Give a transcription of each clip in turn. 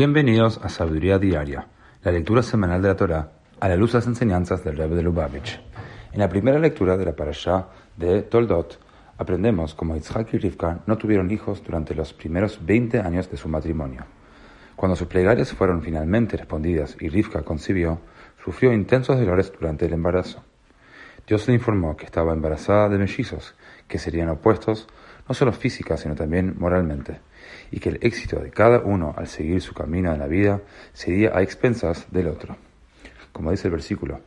Bienvenidos a Sabiduría Diaria, la lectura semanal de la Torá a la luz de las enseñanzas del Rebbe de Lubavitch. En la primera lectura de la parashá de Toldot, aprendemos cómo Yitzhak y Rivka no tuvieron hijos durante los primeros 20 años de su matrimonio. Cuando sus plegarias fueron finalmente respondidas y Rivka concibió, sufrió intensos dolores durante el embarazo. Dios le informó que estaba embarazada de mellizos, que serían opuestos no solo física, sino también moralmente, y que el éxito de cada uno al seguir su camino en la vida sería a expensas del otro. Como dice el versículo,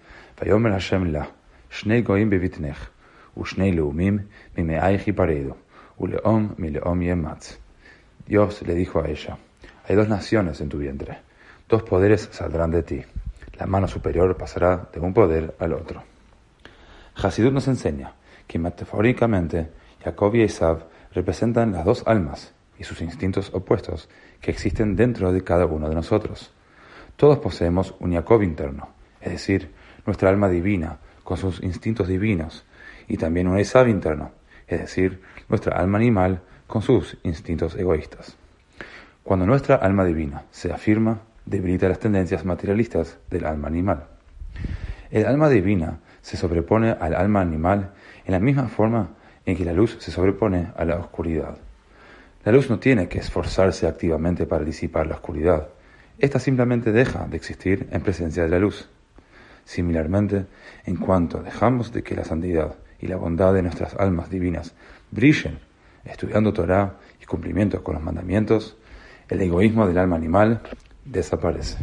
Dios le dijo a ella, hay dos naciones en tu vientre, dos poderes saldrán de ti, la mano superior pasará de un poder al otro. Hasidut nos enseña que metafóricamente Jacob y Esav representan las dos almas y sus instintos opuestos que existen dentro de cada uno de nosotros. Todos poseemos un Jacob interno, es decir, nuestra alma divina con sus instintos divinos, y también un Esav interno, es decir, nuestra alma animal con sus instintos egoístas. Cuando nuestra alma divina se afirma, debilita las tendencias materialistas del alma animal. El alma divina se sobrepone al alma animal en la misma forma en que la luz se sobrepone a la oscuridad. La luz no tiene que esforzarse activamente para disipar la oscuridad. Esta simplemente deja de existir en presencia de la luz. Similarmente, en cuanto dejamos de que la santidad y la bondad de nuestras almas divinas brillen, estudiando Torah y cumplimiento con los mandamientos, el egoísmo del alma animal desaparece.